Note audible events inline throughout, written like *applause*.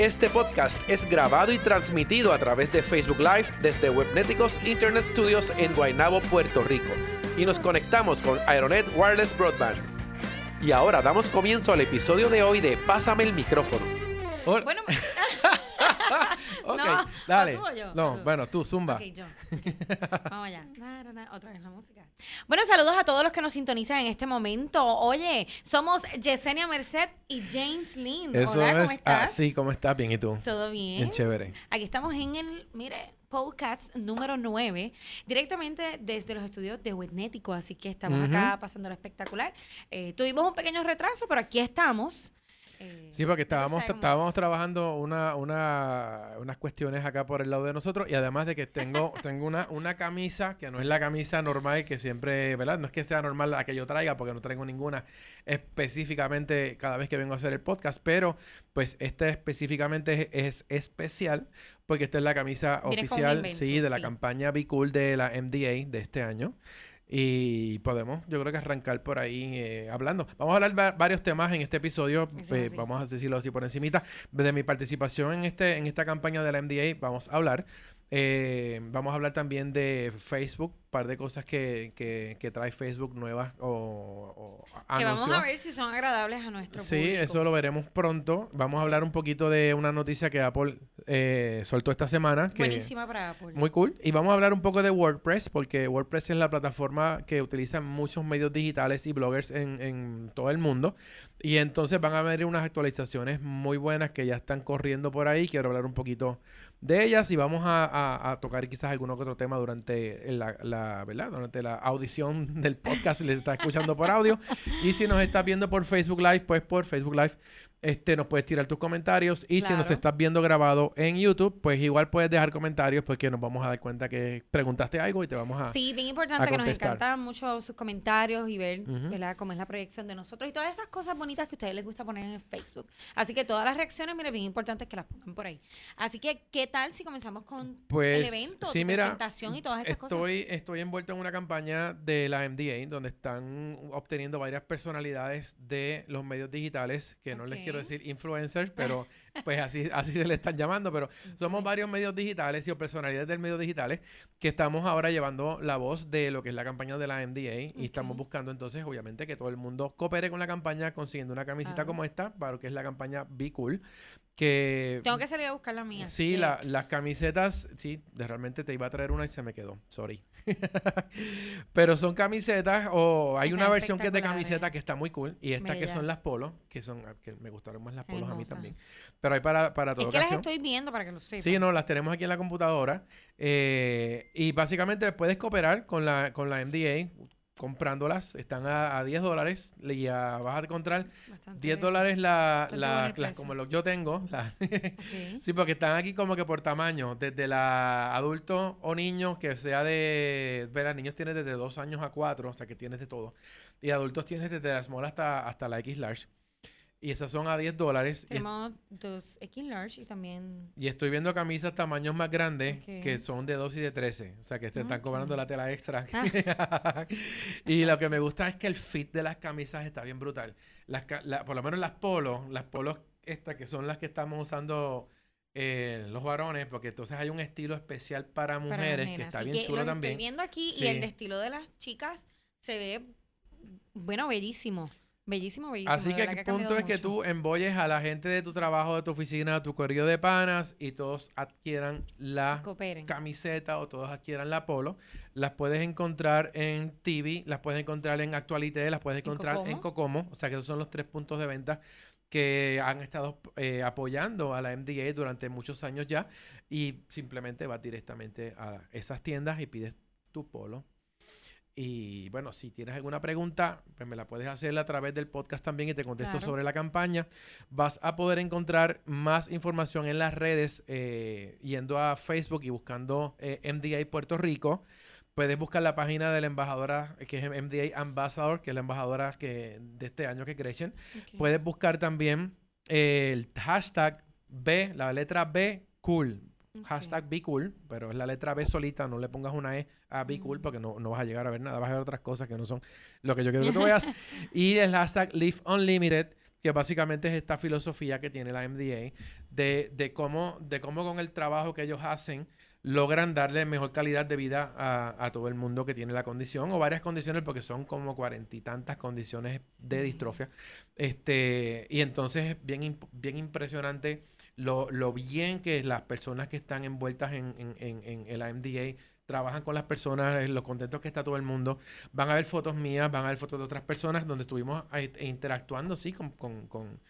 Este podcast es grabado y transmitido a través de Facebook Live desde Webneticos Internet Studios en Guaynabo, Puerto Rico. Y nos conectamos con Aeronet Wireless Broadband. Y ahora damos comienzo al episodio de hoy de Pásame el micrófono. Bueno, *laughs* *laughs* *laughs* ok, No, dale. ¿o tú o yo? No, ¿O tú? bueno, tú, zumba. Ok, yo. Vamos allá. Na, na, na, Otra vez la música. Bueno, saludos a todos los que nos sintonizan en este momento. Oye, somos Yesenia Merced y James Lynn. Eso Hola, ¿cómo es. estás? Ah, sí, ¿cómo estás? Bien, ¿y tú? ¿Todo bien? Bien chévere. Aquí estamos en el, mire, podcast número 9, directamente desde los estudios de Webnético, así que estamos Ujú. acá pasando lo espectacular. Eh, tuvimos un pequeño retraso, pero aquí estamos. Eh, Sí, porque estábamos, estábamos trabajando una, una, unas cuestiones acá por el lado de nosotros y además de que tengo, *laughs* tengo una, una camisa que no es la camisa normal que siempre, ¿verdad? No es que sea normal la que yo traiga porque no traigo ninguna específicamente cada vez que vengo a hacer el podcast, pero pues esta específicamente es, es especial porque esta es la camisa oficial, invento, sí, de la campaña Be Cool de la MDA de este año. Y podemos, yo creo que arrancar por ahí eh, hablando. Vamos a hablar va- varios temas en este episodio. Es eh, vamos a decirlo así por encimita. De mi participación en este en esta campaña de la MDA vamos a hablar. Eh, vamos a hablar también de Facebook, un par de cosas que, que, que trae Facebook nuevas o, o Que vamos a ver si son agradables a nuestro Sí, público. eso lo veremos pronto. Vamos a hablar un poquito de una noticia que Apple eh, soltó esta semana. Que, Buenísima para Apple. muy cool. Y vamos a hablar un poco de WordPress, porque WordPress es la plataforma que utilizan muchos medios digitales y bloggers en, en todo el mundo. Y entonces van a haber unas actualizaciones muy buenas que ya están corriendo por ahí. Quiero hablar un poquito de ellas y vamos a, tocar quizás algún otro tema durante la, la- ¿verdad? Durante la audición del podcast, si les está escuchando por audio. Y si nos estás viendo por Facebook Live, pues por Facebook Live este, nos puedes tirar tus comentarios. Y si nos estás viendo grabado en YouTube, pues igual puedes dejar comentarios porque nos vamos a dar cuenta que preguntaste algo y te vamos a... Sí, bien importante que nos encantan mucho sus comentarios y ver. ¿verdad? cómo es la proyección de nosotros y todas esas cosas bonitas que a ustedes les gusta poner en Facebook. Así que todas las reacciones, mire, bien importantes que las pongan por ahí. Así que, ¿qué tal si comenzamos con Pues el evento, sí, mira, presentación y todas esas cosas? estoy, estoy envuelto en una campaña de la MDA donde están obteniendo varias personalidades de los medios digitales, que no les quiero Ok. decir influencers, pero pues así, así se le están llamando, pero somos varios medios digitales y o personalidades del medio digitales que estamos ahora llevando la voz de lo que es la campaña de la MDA y estamos buscando entonces obviamente que todo el mundo coopere con la campaña consiguiendo una camiseta como esta, para lo que es la campaña Be Cool, que Tengo que salir a buscar la mía. Sí, la- las camisetas, sí, de- realmente te iba a traer una y se me quedó, sorry. *laughs* Pero son camisetas o hay una versión que es de camiseta que está muy cool y esta que son las polos, que son ah, que me gustaron más las polos a mí también. Pero hay para para Es toda que las estoy viendo para que lo sepan. Sí, no, las tenemos aquí en la computadora. eh, y básicamente puedes cooperar con la, con la MDA comprándolas. Están a, a 10 dólares. Y a- vas a encontrar Bastante 10 dólares la, la- las como lo que yo tengo. la-. *laughs* Sí, porque están aquí como que por tamaño, desde la adulto o niño, que sea de, verá, niños tienes desde 2 años a 4, o sea que tienes de todo. Y adultos tienes desde la small hasta, hasta la X large. Y esas son a 10 dólares. Y, Tenemos dos X large y también... y estoy viendo camisas tamaños más grandes que son de 2 y de 13. O sea que te están cobrando la tela extra. Ah. *laughs* y lo que me gusta es que el fit de las camisas está bien brutal. Las, la- por lo menos las polos, las polos estas que son las que estamos usando eh, los varones, porque entonces hay un estilo especial para mujeres que está bien que chulo también. Estoy viendo aquí Sí. y el estilo de las chicas se ve, bueno, bellísimo. Bellísimo, bellísimo. Así que el punto es que tú embolles a la gente de tu trabajo, de tu oficina, de tu correo de panas y todos adquieran la Cooperen. camiseta o todos adquieran la polo. Las puedes encontrar en TV, las puedes encontrar en Actualité, las puedes ¿En encontrar en Cocomo. O sea que esos son los tres puntos de venta que han estado eh, apoyando a la MDA durante muchos años ya. Y simplemente vas directamente a esas tiendas y pides tu polo. Y bueno, si tienes alguna pregunta, pues me la puedes hacer a través del podcast también y te contesto Claro. sobre la campaña. Vas a poder encontrar más información en las redes eh, yendo a Facebook y buscando eh, MDA Puerto Rico. Puedes buscar la página de la embajadora, eh, que es MDA Ambassador, que es la embajadora que, de este año que crecen. Puedes buscar también eh, el hashtag B, la letra B, cool. Hashtag Be Cool, pero es la letra B solita, no le pongas una E a Be Cool Mm. porque no, no vas a llegar a ver nada, vas a ver otras cosas que no son lo que yo quiero que tú *laughs* veas. y el hashtag Live Unlimited, que básicamente es esta filosofía que tiene la MDA de, de, cómo, de cómo con el trabajo que ellos hacen logran darle mejor calidad de vida a, a todo el mundo que tiene la condición o varias condiciones porque son como cuarenta y tantas condiciones de distrofia. Este, y entonces es bien, bien impresionante lo, lo bien que las personas que están envueltas en, en, en, en el AMDA trabajan con las personas, eh, lo contentos que está todo el mundo. Van a ver fotos mías, van a ver fotos de otras personas donde estuvimos ahí, e interactuando, sí, con, con, con,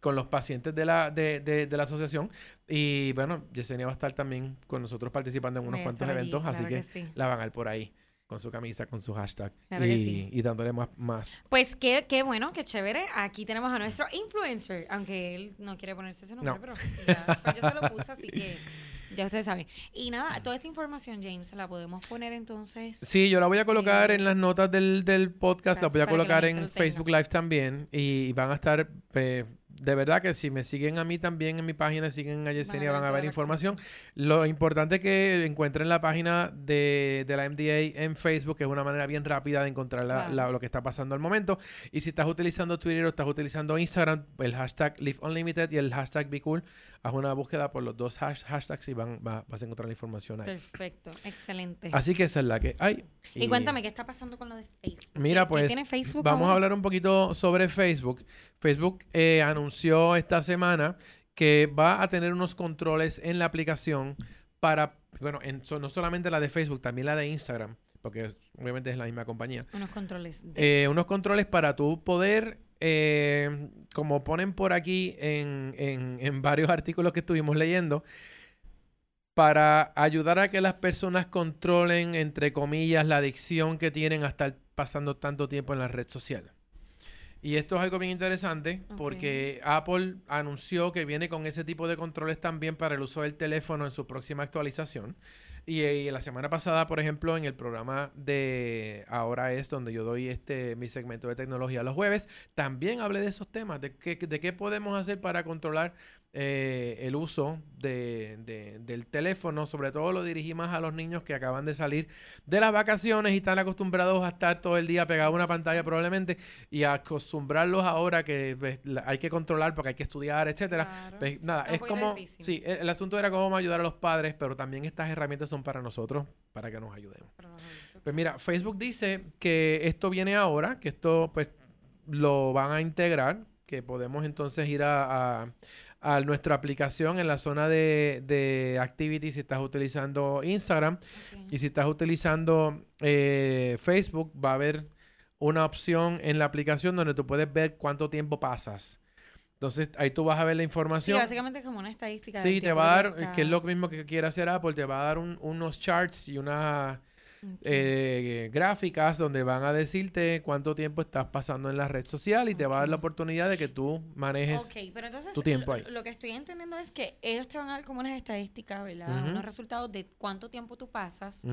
con los pacientes de la, de, de, de la asociación. Y bueno, Yesenia va a estar también con nosotros participando en unos cuantos allí, eventos, así que, que sí. la van a ver por ahí con su camisa, con su hashtag Claro y, sí. y dándole más, más. Pues qué, qué bueno, qué chévere. Aquí tenemos a nuestro influencer, aunque él no quiere ponerse ese nombre, No. pero ya, pues yo se lo puse, así que ya ustedes saben. Y nada, toda esta información, James, la podemos poner entonces. Sí, yo la voy a colocar Eh, en las notas del, del podcast, la voy a colocar en. Facebook Live también y van a estar, eh, de verdad que si me siguen a mí también en mi página, siguen a Yesenia, van a ver información. Lo importante es que encuentren la página de, de la MDA en Facebook, que es una manera bien rápida de encontrar la- lo que está pasando al momento. Y si estás utilizando Twitter o estás utilizando Instagram, el hashtag Live Unlimited y el hashtag Be Cool, haz una búsqueda por los dos hash- hashtags y van, va- vas a encontrar la información ahí. Perfecto, excelente. Así que esa es la que hay. y cuéntame, ¿qué está pasando con lo de Facebook? Mira, ¿Qué- qué pues tiene Facebook vamos a hablar un poquito sobre Facebook. Facebook eh, anunció esta semana que va a tener unos controles en la aplicación para, bueno, en- so- no solamente la de Facebook, también la de Instagram, porque obviamente es la misma compañía. Unos controles. de- Eh, unos controles para tú poder, eh, como ponen por aquí en, en- en varios artículos que estuvimos leyendo, para ayudar a que las personas controlen, entre comillas, la adicción que tienen a estar pasando tanto tiempo en la red social. Y esto es algo bien interesante porque Apple anunció que viene con ese tipo de controles también para el uso del teléfono en su próxima actualización. Y, eh, la semana pasada, por ejemplo, en el programa de Ahora es donde yo doy este mi segmento de tecnología los jueves, también hablé de esos temas, de qué, de qué podemos hacer para controlar eh, el uso de, de- del teléfono. Sobre todo lo dirigí más a los niños que acaban de salir de las vacaciones y están acostumbrados a estar todo el día pegados a una pantalla probablemente y a acostumbrarlos ahora que pues, hay que controlar porque hay que estudiar, etcétera. Claro. Pues, nada, Es como, difícil. sí, el, el asunto era cómo ayudar a los padres, pero también estas herramientas son para nosotros, para que nos ayudemos. Pues mira, Facebook dice que esto viene ahora, que esto pues lo van a integrar, que podemos entonces ir a, a- a nuestra aplicación en la zona de, de Activity si estás utilizando Instagram y si estás utilizando eh, Facebook va a haber una opción en la aplicación donde tú puedes ver cuánto tiempo pasas. Entonces ahí tú vas a ver la Sí, información. básicamente es como una estadística. Sí, te va a dar, está- que es lo mismo que quiere hacer Apple, te va a dar un- unos charts y unas Eh, gráficas donde van a decirte cuánto tiempo estás pasando en la red social y te va a dar la oportunidad de que tú manejes. Ok, pero entonces tu tiempo ahí. lo que estoy entendiendo es que ellos te van a dar como unas estadísticas, ¿verdad? Unos resultados de cuánto tiempo tú pasas,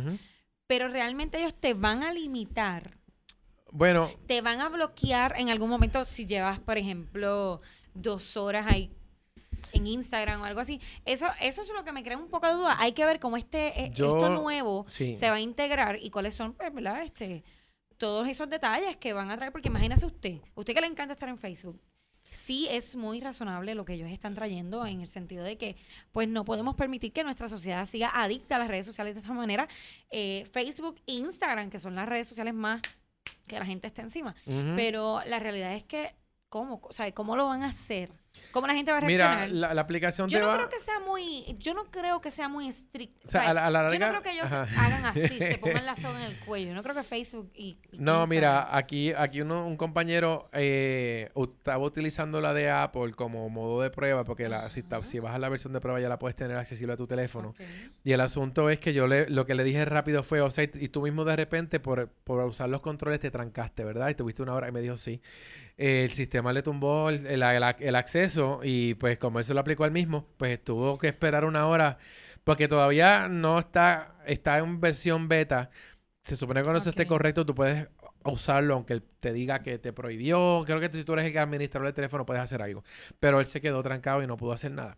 pero realmente ellos te van a limitar, Bueno, te van a bloquear en algún momento si llevas, por ejemplo, dos horas ahí en Instagram o algo así. Eso, eso es lo que me crea un poco de duda. Hay que ver cómo este, eh, Yo- esto nuevo sí. se va a integrar y cuáles son, pues, ¿verdad? Este, todos esos detalles que van a traer, porque imagínese usted, usted que le encanta estar en Facebook, sí es muy razonable lo que ellos están trayendo en el sentido de que pues no podemos permitir que nuestra sociedad siga adicta a las redes sociales de esta manera. Eh, Facebook e Instagram, que son las redes sociales más que la gente está encima. Pero la realidad es que, ¿cómo? O sea, ¿cómo lo van a hacer? ¿Cómo la gente va a reaccionar? Mira, la, aplicación yo te no va... creo que sea muy, yo no creo que sea muy estricto. O sea, a la- a la yo no creo que ellos Ajá. hagan así, se pongan *laughs* la soga en el cuello. Yo no creo que Facebook y, y No, mira, aquí, aquí uno, un compañero eh, estaba utilizando la de Apple como modo de prueba, porque la, si, Ajá. si bajas la versión de prueba ya la puedes tener accesible a tu teléfono. Y el asunto es que yo le, lo que le dije rápido fue, o sea, y tú mismo de repente por, por usar los controles te trancaste, ¿verdad? Y tuviste una hora y me dijo sí. El sistema le tumbó el, el- acceso y pues como eso lo aplicó al mismo, pues tuvo que esperar una hora porque todavía no está, está en versión beta. Se supone que cuando eso esté correcto tú puedes usarlo aunque él te diga que te prohibió. Creo que tú, si tú eres el administrador del teléfono puedes hacer algo. Pero él se quedó trancado y no pudo hacer nada.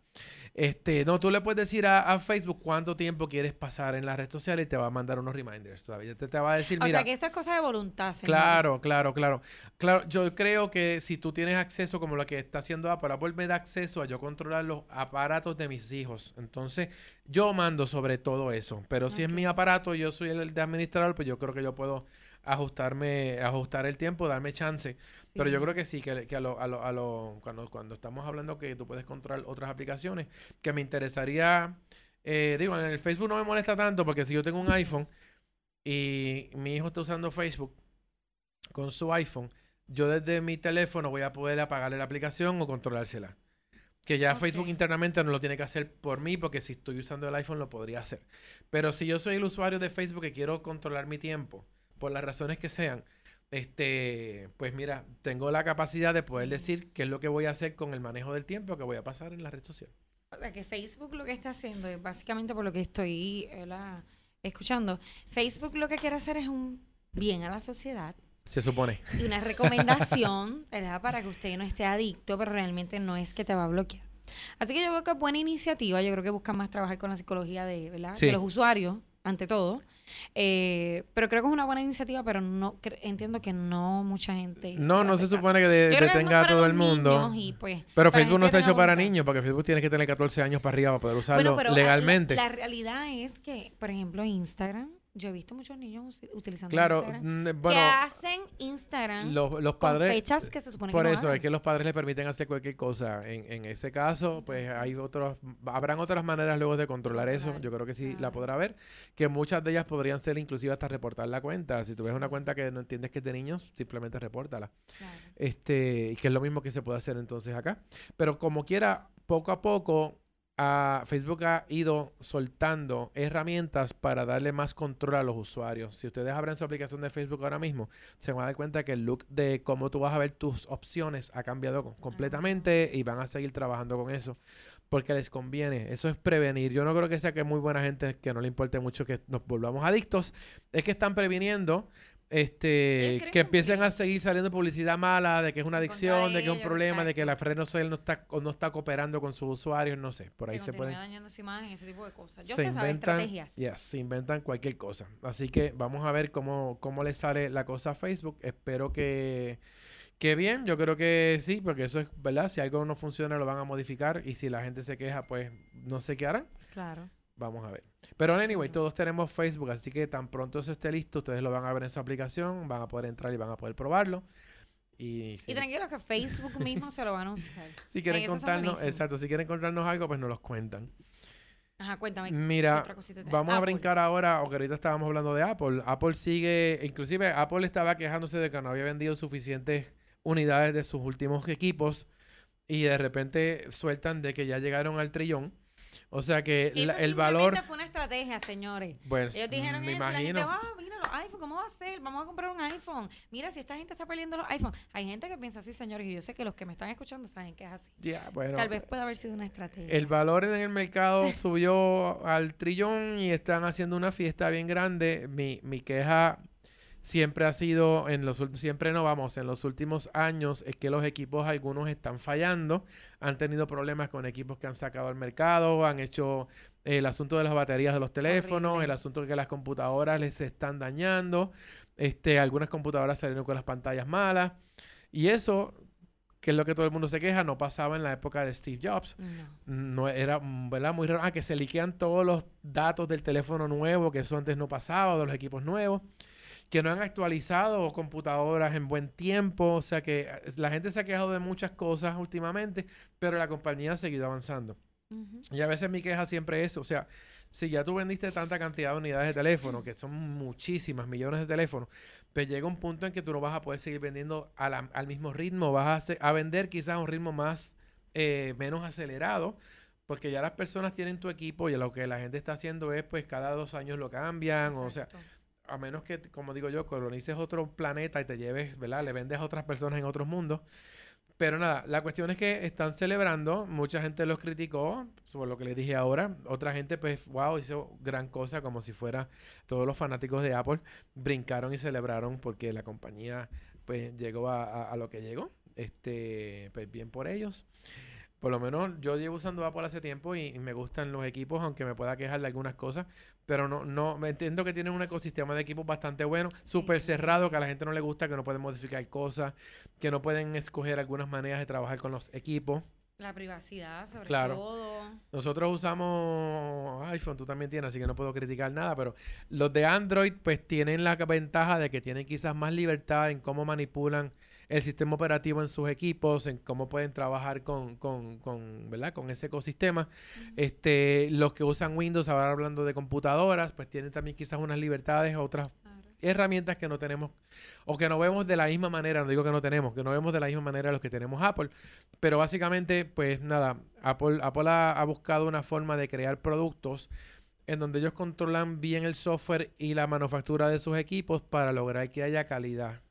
Este, no, tú le puedes decir a, a Facebook cuánto tiempo quieres pasar en la red social y te va a mandar unos reminders todavía. Te, te va a decir, O mira, sea, que esto es cosa de voluntad, señor. claro, claro, claro. Claro, yo creo que si tú tienes acceso como lo que está haciendo Apple, Apple me da acceso a yo controlar los aparatos de mis hijos. Entonces, yo mando sobre todo eso. Pero si es mi aparato, yo soy el de administrador, pues yo creo que yo puedo ajustarme, ajustar el tiempo, darme chance. Pero yo creo que sí, que, que a lo, a lo, a lo- cuando, cuando estamos hablando que tú puedes controlar otras aplicaciones, que me interesaría, eh, digo, en el Facebook no me molesta tanto porque si yo tengo un iPhone y mi hijo está usando Facebook con su iPhone, yo desde mi teléfono voy a poder apagarle la aplicación o controlársela. Que ya Ok. Facebook internamente no lo tiene que hacer por mí porque si estoy usando el iPhone lo podría hacer. Pero si yo soy el usuario de Facebook que quiero controlar mi tiempo, por las razones que sean, este, pues mira, tengo la capacidad de poder decir qué es lo que voy a hacer con el manejo del tiempo que voy a pasar en la red social. O sea, que Facebook lo que está haciendo, es básicamente por lo que estoy ¿verdad? escuchando, Facebook lo que quiere hacer es un bien a la sociedad Se supone. y una recomendación, *laughs* ¿verdad? Para que usted no esté adicto, pero realmente no es que te va a bloquear. Así que yo creo que es buena iniciativa. Yo creo que buscan más trabajar con la psicología de, ¿verdad? Sí. de los usuarios, ante todo. Eh, pero creo que es una buena iniciativa, pero no entiendo que no mucha gente. No, no se caso. supone que de- detenga a todo el mundo. y, pues, Pero Facebook no está hecho para niños, porque Facebook tienes que tener 14 años para arriba para poder usarlo Bueno, pero legalmente. La, la realidad es que, por ejemplo, Instagram, yo he visto muchos niños utilizando claro, Instagram mm, que bueno, hacen Instagram los, los con padres... fechas que se supone Por que no eso hagan. es que los padres le permiten hacer cualquier cosa. En, en ese caso, pues hay otros, habrán otras maneras luego de controlar eso. Yo creo que sí la podrá ver. Que muchas de ellas podrían ser inclusive hasta reportar la cuenta. Si tú ves una cuenta que no entiendes que es de niños, simplemente repórtala. Claro. Este, que es lo mismo que se puede hacer entonces acá. Pero como quiera, poco a poco, Facebook ha ido soltando herramientas para darle más control a los usuarios. Si ustedes abren su aplicación de Facebook ahora mismo, se van a dar cuenta que el look de cómo tú vas a ver tus opciones ha cambiado co- completamente y van a seguir trabajando con eso. Porque les conviene. Eso es prevenir. Yo no creo que sea que muy buena gente que no le importe mucho que nos volvamos adictos. Es que están previniendo este que empiecen a seguir saliendo publicidad mala de que es una adicción, de que es un problema, de que la exacto. social no está, o no está cooperando con sus usuarios, no sé. Por ahí que se pueden dañando su imagen, ese tipo de cosas. Yo se sabe, inventan, estrategias. yes, se inventan cualquier cosa. Así que vamos a ver cómo, cómo le sale la cosa a Facebook. Espero que, que bien. Yo creo que sí, porque eso es verdad. Si algo no funciona, lo van a modificar. Y si la gente se queja, pues no sé qué harán. Claro. Vamos a ver. Pero anyway, todos tenemos Facebook, así que tan pronto eso esté listo, ustedes lo van a ver en su aplicación, van a poder entrar y van a poder probarlo. Y si, Y tranquilo que Facebook mismo se lo van a usar. *laughs* si quieren contarnos, exacto, si quieren contarnos algo, pues nos los cuentan. Ajá, cuéntame. ¿qué Mira, otra cosita? Vamos a brincar ahora, o que ahorita estábamos hablando de Apple. Apple sigue, inclusive Apple estaba quejándose de que no había vendido suficientes unidades de sus últimos equipos y de repente sueltan de que ya llegaron al trillón. O sea que la- el valor, fue una estrategia, señores. pues Ellos dijeron me eso, la gente, imagino. ah, mira los iPhone, ¿cómo va a ser? Vamos a comprar un iPhone. Mira, si esta gente está perdiendo los iPhone. Hay gente que piensa así, señores, y yo sé que los que me están escuchando saben que es así. Ya, bueno, Tal vez pueda haber sido una estrategia. el valor en el mercado *laughs* subió al trillón y están haciendo una fiesta bien grande. Mi, mi queja siempre ha sido, en los siempre no vamos, en los últimos años es que los equipos algunos están fallando, han tenido problemas con equipos que han sacado al mercado, han hecho el asunto de las baterías de los teléfonos, Horrible. el asunto de que las computadoras les están dañando, este, algunas computadoras salieron con las pantallas malas y eso, que es lo que todo el mundo se queja, no pasaba en la época de Steve Jobs No. no era, ¿verdad? Muy raro. Ah, que se liquean todos los datos del teléfono nuevo, que eso antes no pasaba, de los equipos nuevos. Que no han actualizado computadoras en buen tiempo. O sea que eh, la gente se ha quejado de muchas cosas últimamente, pero la compañía ha seguido avanzando. Y a veces mi queja siempre es, o sea, si ya tú vendiste tanta cantidad de unidades de teléfono, que son muchísimas, millones de teléfonos, pues llega un punto en que tú no vas a poder seguir vendiendo al mismo ritmo, vas a, a, vender quizás a un ritmo más, eh, menos acelerado, porque ya las personas tienen tu equipo y lo que la gente está haciendo es, pues cada dos años lo cambian, o sea, a menos que, como digo yo, colonices otro planeta y te lleves, ¿verdad? Le vendes a otras personas en otros mundos. Pero nada, la cuestión es que están celebrando, mucha gente los criticó, por lo que les dije ahora, otra gente pues, wow, hizo gran cosa, como si fuera todos los fanáticos de Apple, brincaron y celebraron porque la compañía pues llegó a, lo que llegó, este, pues bien por ellos. Por lo menos yo llevo usando Apple hace tiempo y, me gustan los equipos, aunque me pueda quejar de algunas cosas. Pero no, no, me entiendo que tienen un ecosistema de equipos bastante bueno, súper cerrado, que a la gente no le gusta, que no pueden modificar cosas, que no pueden escoger algunas maneras de trabajar con los equipos. La privacidad, sobre todo. Nosotros usamos iPhone, tú también tienes, así que no puedo criticar nada, pero los de Android pues tienen la ventaja de que tienen quizás más libertad en cómo manipulan el sistema operativo en sus equipos, en cómo pueden trabajar con, con, con, ¿verdad? con ese ecosistema. este, los que usan Windows, ahora hablando de computadoras, pues tienen también quizás unas libertades, otras herramientas que no tenemos o que no vemos de la misma manera, no digo que no tenemos, que no vemos de la misma manera los que tenemos Apple, pero básicamente, pues nada, Apple, Apple ha, ha buscado una forma de crear productos en donde ellos controlan bien el software y la manufactura de sus equipos para lograr que haya calidad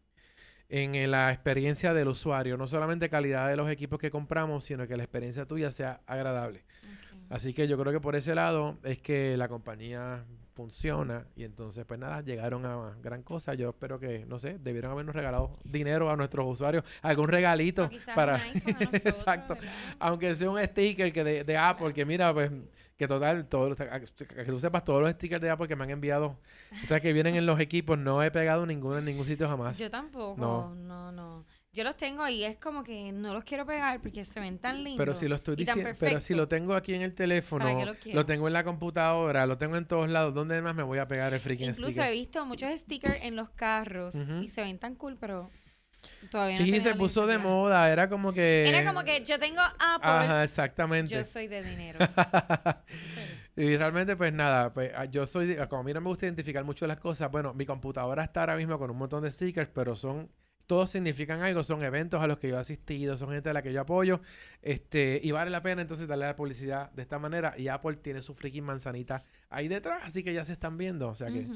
en la experiencia del usuario. No solamente calidad de los equipos que compramos, sino que la experiencia tuya sea agradable. Así que yo creo que por ese lado es que la compañía funciona y entonces pues nada, llegaron a gran cosa. Yo espero que, no sé, debieron habernos regalado dinero a nuestros usuarios, algún regalito para... *laughs* Exacto. Aunque sea un sticker que de, de Apple, que mira, pues que total, todo, que tú sepas, todos los stickers de Apple que me han enviado, o sea, que vienen en los equipos, no he pegado ninguno en ningún sitio jamás. Yo tampoco, no, no, Yo los tengo y es como que no los quiero pegar porque se ven tan lindos. Pero si lo estoy diciendo, pero si lo tengo aquí en el teléfono, lo, tengo en la computadora, lo tengo en todos lados, ¿dónde más me voy a pegar el freaking sticker? Incluso he visto muchos stickers en los carros y se ven tan cool, pero Todavía sí, se puso de moda. Era como que. Era como que yo tengo Apple. Ajá, exactamente. Yo soy de dinero. *laughs* y realmente, pues nada, pues ah, yo soy. Como a mí no me gusta identificar mucho las cosas, bueno, mi computadora está ahora mismo con un montón de stickers, pero son. Todos significan algo, son eventos a los que yo he asistido, son gente a la que yo apoyo, este, y vale la pena entonces darle la publicidad de esta manera. Y Apple tiene su freaking manzanita ahí detrás, así que ya se están viendo. O sea que,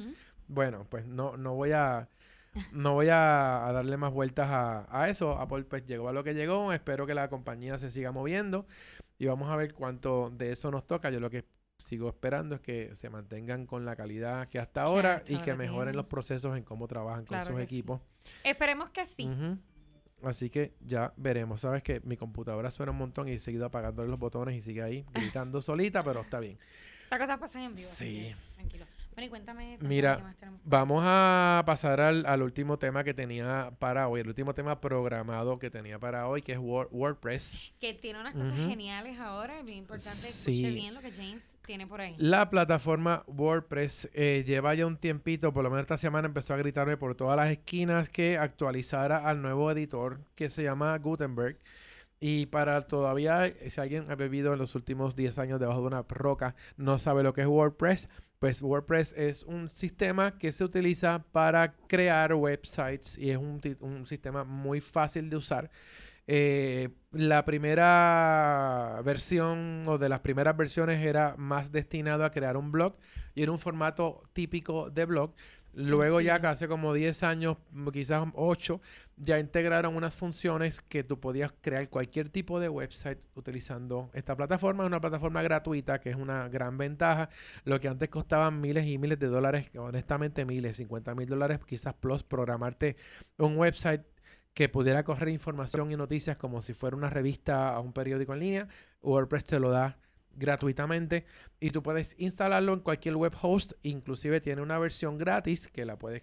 bueno, pues no, no voy a no voy a, darle más vueltas a, eso. Apple pues llegó a lo que llegó. Espero que la compañía se siga moviendo y vamos a ver cuánto de eso nos toca. Yo lo que sigo esperando es que se mantengan con la calidad que hasta ahora y que mejoren los procesos en cómo trabajan con sus equipos. Esperemos que sí. Así que ya veremos. Sabes que mi computadora suena un montón y he seguido apagándole los botones y sigue ahí gritando solita, pero está bien. Las cosas pasan en vivo. Sí. Tranquilo. Bueno, y cuéntame. Mira, vamos a pasar al, último tema que tenía para hoy, el último tema programado que tenía para hoy, que es WordPress. Que tiene unas cosas geniales ahora, es bien importante. Escuche bien lo que James tiene por ahí. La plataforma WordPress eh, lleva ya un tiempito, por lo menos esta semana empezó a gritarme por todas las esquinas que actualizara al nuevo editor que se llama Gutenberg. Y para todavía, si alguien ha vivido en los últimos 10 años debajo de una roca, no sabe lo que es WordPress, pues WordPress es un sistema que se utiliza para crear websites y es un, sistema muy fácil de usar. Eh, la primera versión o de las primeras versiones era más destinado a crear un blog y era un formato típico de blog. Luego ya hace como 10 años, quizás 8, ya integraron unas funciones que tú podías crear cualquier tipo de website utilizando esta plataforma. Es una plataforma gratuita que es una gran ventaja. Lo que antes costaba miles y miles de dólares, honestamente miles, 50 mil dólares quizás plus, programarte un website que pudiera correr información y noticias como si fuera una revista o un periódico en línea. WordPress te lo da gratuitamente y tú puedes instalarlo en cualquier web host, inclusive tiene una versión gratis que la puedes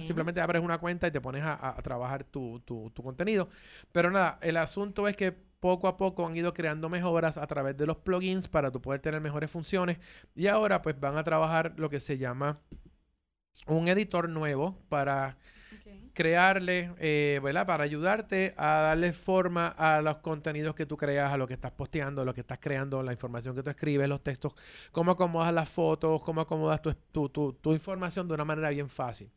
Simplemente abres una cuenta y te pones a, trabajar tu, tu, contenido. Pero nada, el asunto es que poco a poco han ido creando mejoras a través de los plugins para tú poder tener mejores funciones. Y ahora pues van a trabajar lo que se llama un editor nuevo para crearle, eh, ¿verdad? Para ayudarte a darle forma a los contenidos que tú creas, a lo que estás posteando, lo que estás creando, la información que tú escribes, los textos, cómo acomodas las fotos, cómo acomodas tu, tu, tu, información de una manera bien fácil.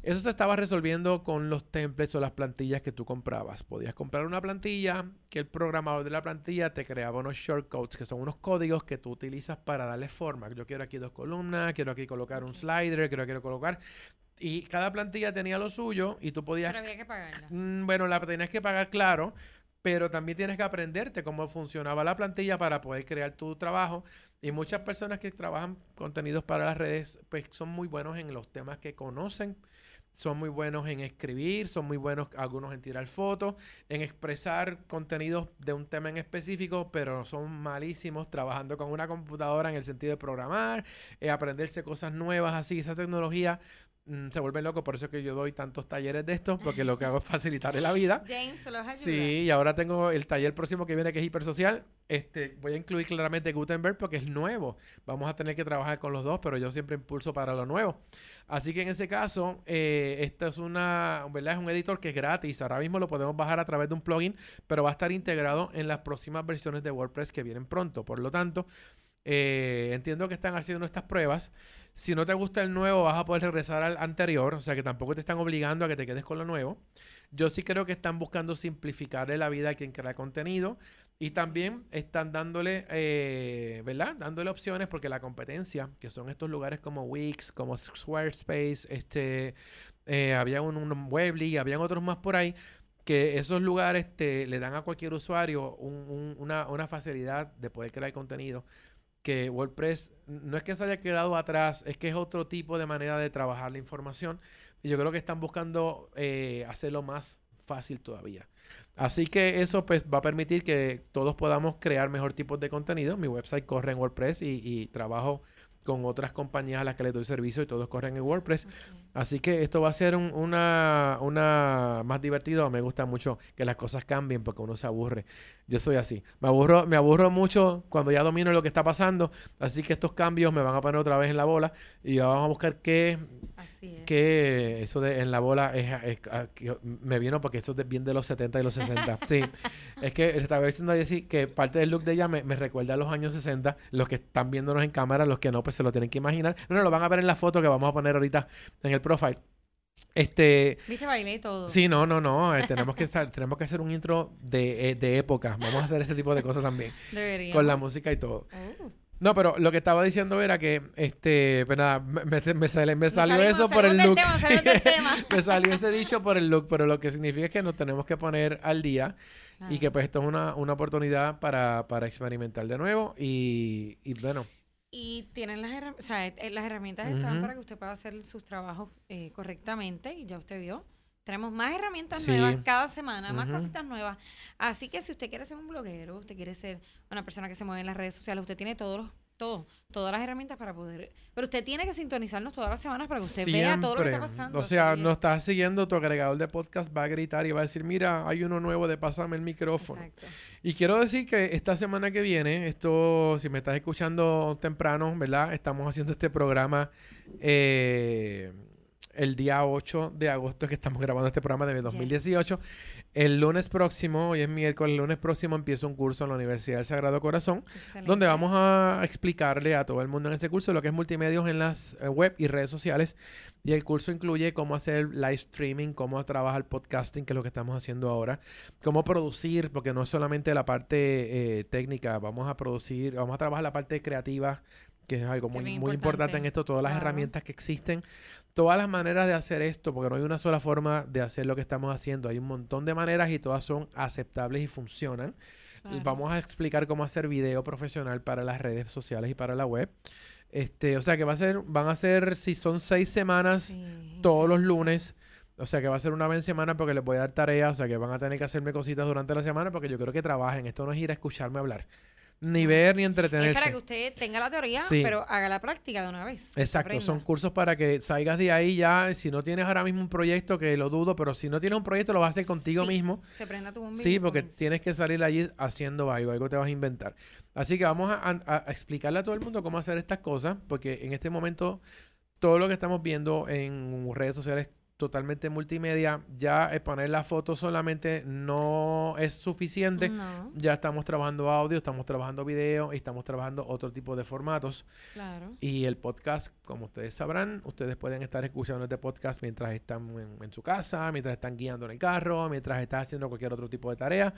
Eso se estaba resolviendo con los templates o las plantillas que tú comprabas. Podías comprar una plantilla que el programador de la plantilla te creaba unos shortcodes, que son unos códigos que tú utilizas para darle forma. Yo quiero aquí dos columnas, quiero aquí colocar un slider, quiero, quiero colocar y cada plantilla tenía lo suyo y tú podías... Pero había que pagarla. Mm, bueno, la tenías que pagar, claro, pero también tienes que aprenderte cómo funcionaba la plantilla para poder crear tu trabajo. Y muchas personas que trabajan contenidos para las redes, pues son muy buenos en los temas que conocen, son muy buenos en escribir, son muy buenos algunos en tirar fotos, en expresar contenidos de un tema en específico, pero son malísimos trabajando con una computadora en el sentido de programar, eh, aprenderse cosas nuevas así. Esa tecnología Mm, se vuelven locos, por eso es que yo doy tantos talleres de estos, porque lo que hago es facilitarle la vida. *laughs* James, ¿te los ayuda? Sí, y ahora tengo el taller próximo que viene que es hipersocial. Este, voy a incluir claramente Gutenberg porque es nuevo. Vamos a tener que trabajar con los dos, pero yo siempre impulso para lo nuevo. Así que en ese caso, eh, esto es una, ¿verdad? Es un editor que es gratis. Ahora mismo lo podemos bajar a través de un plugin, pero va a estar integrado en las próximas versiones de WordPress que vienen pronto. Por lo tanto, eh, entiendo que están haciendo estas pruebas. Si no te gusta el nuevo, vas a poder regresar al anterior. O sea que tampoco te están obligando a que te quedes con lo nuevo. Yo sí creo que están buscando simplificarle la vida a quien crea contenido. Y también están dándole, eh, ¿verdad? Dándole opciones porque la competencia, que son estos lugares como Wix, como Squarespace, este, eh, había un, un Weebly, habían otros más por ahí, que esos lugares te, le dan a cualquier usuario una facilidad de poder crear contenido que WordPress no es que se haya quedado atrás, es que es otro tipo de manera de trabajar la información. Y yo creo que están buscando eh, hacerlo más fácil todavía. Así que eso pues va a permitir que todos podamos crear mejor tipos de contenido. Mi website corre en WordPress y trabajo con otras compañías a las que les doy servicio y todos corren en WordPress. Así que esto va a ser una, una más divertido. Me gusta mucho que las cosas cambien porque uno se aburre. Yo soy así. Me aburro, me aburro mucho cuando ya domino lo que está pasando. Así que estos cambios me van a poner otra vez en la bola y vamos a buscar qué, que eso de en la bola es, ah, me vino porque eso es bien de los 70 y los 60. *laughs* sí, es que estaba diciendo a que parte del look de ella me, recuerda a los años 60. Los que están viéndonos en cámara, los que no, pues se lo tienen que imaginar. No, lo van a ver en la foto que vamos a poner ahorita en el profile. Este. Viste, bailé todo. Sí, no, no, no. Eh, tenemos, que *laughs* tenemos que hacer un intro de, eh, de, época. Vamos a hacer ese tipo de cosas también. *laughs* Debería. Con la música y todo. Oh. No, pero lo que estaba diciendo era que, este, pues nada, me, me, salió eso por el look. *laughs* me salió ese dicho por el look, pero lo que significa es que nos tenemos que poner al día y que pues esto es una, una oportunidad para, para experimentar de nuevo y, y bueno. Y tienen las herramientas, o sea, eh, las herramientas están para que usted pueda hacer sus trabajos eh, correctamente y ya usted vio. Tenemos más herramientas nuevas cada semana, más cositas nuevas. Así que si usted quiere ser un bloguero, usted quiere ser una persona que se mueve en las redes sociales, usted tiene todos los todo, todas las herramientas para poder. Pero usted tiene que sintonizarnos todas las semanas para que usted vea todo lo que está pasando. O sea, no estás siguiendo, tu agregador de podcast va a gritar y va a decir, mira, hay uno nuevo de Pásame el micrófono. Y quiero decir que esta semana que viene, esto, si me estás escuchando temprano, ¿verdad? Estamos haciendo este programa. Eh, el día 8 de agosto que estamos grabando este programa de 2018. El lunes próximo, hoy es miércoles, el lunes próximo empiezo un curso en la Universidad del Sagrado Corazón, donde vamos a explicarle a todo el mundo en ese curso lo que es multimedios en las eh, web y redes sociales. Y el curso incluye cómo hacer live streaming, cómo trabajar podcasting, que es lo que estamos haciendo ahora, cómo producir, porque no es solamente la parte eh, técnica, vamos a producir, vamos a trabajar la parte creativa, que es algo muy, muy importante. en esto, todas las herramientas que existen todas las maneras de hacer esto, porque no hay una sola forma de hacer lo que estamos haciendo. Hay un montón de maneras y todas son aceptables y funcionan. Vamos a explicar cómo hacer video profesional para las redes sociales y para la web. Este, o sea que va a ser, van a ser, si son seis semanas, todos los lunes. O sea que va a ser una vez en semana porque les voy a dar tareas. O sea que van a tener que hacerme cositas durante la semana porque yo creo que trabajen. Esto no es ir a escucharme hablar ni ver ni entretenerse. Es para que usted tenga la teoría, pero haga la práctica de una vez. Exacto, son cursos para que salgas de ahí ya. Si no tienes ahora mismo un proyecto, que lo dudo, pero si no tienes un proyecto, lo vas a hacer contigo mismo. Se prenda tu Sí, porque tienes que salir allí haciendo algo, algo te vas a inventar. Así que vamos a, explicarle a todo el mundo cómo hacer estas cosas, porque en este momento todo lo que estamos viendo en redes sociales totalmente multimedia, ya el poner la foto solamente no es suficiente. No, Ya estamos trabajando audio, estamos trabajando video y estamos trabajando otro tipo de formatos. claro. Y el podcast, como ustedes sabrán, ustedes pueden estar escuchando este podcast mientras están en, en su casa, mientras están guiando en el carro, mientras están haciendo cualquier otro tipo de tarea.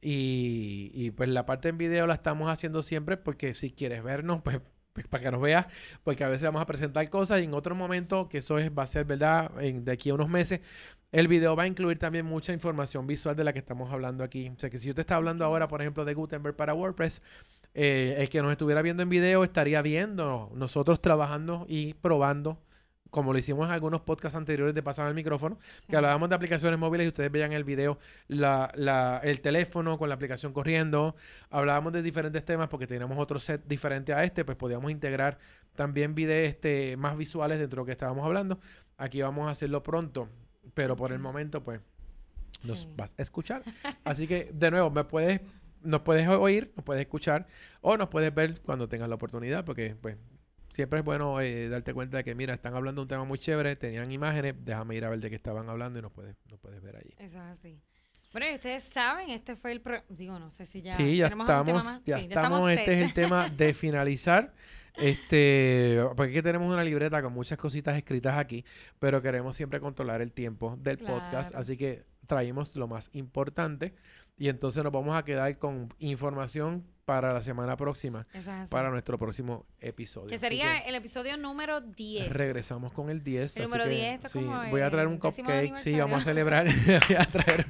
Y, y, pues la parte en video la estamos haciendo siempre porque si quieres vernos, pues, pues, para que nos veas, porque a veces vamos a presentar cosas y en otro momento, que eso es, va a ser verdad, en, de aquí a unos meses, el video va a incluir también mucha información visual de la que estamos hablando aquí. O sea que si yo te está hablando ahora, por ejemplo, de Gutenberg para WordPress, eh, el que nos estuviera viendo en video estaría viendo nosotros trabajando y probando, como lo hicimos en algunos podcasts anteriores de Pasar el Micrófono, que hablábamos de aplicaciones móviles y ustedes veían el video la, la- el teléfono con la aplicación corriendo. Hablábamos de diferentes temas porque teníamos otro set diferente a este, pues podíamos integrar también videos este, más visuales dentro de lo que estábamos hablando. Aquí vamos a hacerlo pronto, pero por el momento, pues, nos Sí. vas a escuchar. *laughs* Así que, de nuevo, me puedes, nos puedes oír, nos puedes escuchar o nos puedes ver cuando tengas la oportunidad, porque, pues, siempre es bueno eh, darte cuenta de que, mira, están hablando de un tema muy chévere, tenían imágenes, déjame ir a ver de qué estaban hablando y nos puedes, nos puedes ver allí. Eso es así. Bueno, y ustedes saben, este fue el... pro- Digo, no sé si ya... sí, ya estamos, ya Sí, estamos, este es el *laughs* tema de finalizar. Este, porque aquí tenemos una libreta con muchas cositas escritas aquí, pero queremos siempre controlar el tiempo del podcast, así que traímos lo más importante y entonces nos vamos a quedar con información para la semana próxima, Eso es así. para nuestro próximo episodio. Que sería el episodio número 10. Regresamos con el 10. El así número que, 10, esto sí, como voy a traer un cupcake. Sí, vamos a celebrar. *laughs* voy a traer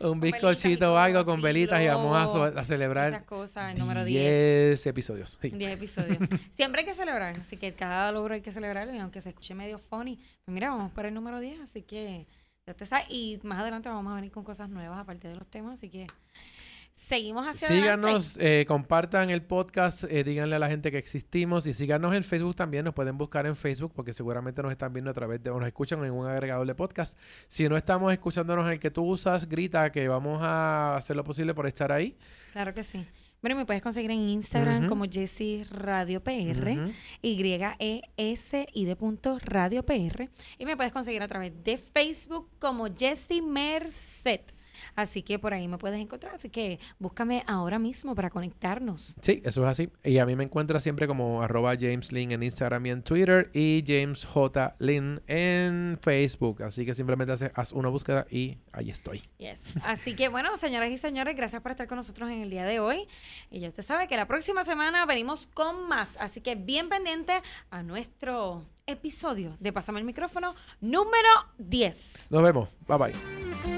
un bizcochito o algo con velitas y vamos a, so- a Esas celebrar cosas, el número 10. 10 episodios. Sí. 10 episodios. *laughs* Siempre hay que celebrar, así que cada logro hay que celebrarlo y aunque se escuche medio funny, pues mira, vamos para el número 10, así que y más adelante vamos a venir con cosas nuevas aparte de los temas, así que seguimos hacia adelante. Síganos, eh, compartan el podcast, eh, díganle a la gente que existimos y síganos en Facebook también. Nos pueden buscar en Facebook porque seguramente nos están viendo a través de o nos escuchan en un agregador de podcast. Si no estamos escuchándonos en el que tú usas, grita que vamos a hacer lo posible por estar ahí. Claro que sí. Bueno, me puedes conseguir en Instagram como Jessie Radio PR, Ujú. Y-E-S-I de punto Radio PR. Y me puedes conseguir a través de Facebook como Jessie Merced. Así que por ahí me puedes encontrar. Así que búscame ahora mismo para conectarnos. Sí, eso es así. Y a mí me encuentra siempre como arroba James Lin en Instagram y en Twitter y James J. Lin en Facebook. Así que simplemente hace- haz una búsqueda y ahí estoy. Yes. Así que bueno, señoras y señores, gracias por estar con nosotros en el día de hoy. Y ya usted sabe que la próxima semana venimos con más. Así que bien pendiente a nuestro episodio de Pásame el micrófono número 10. Nos vemos. Bye bye.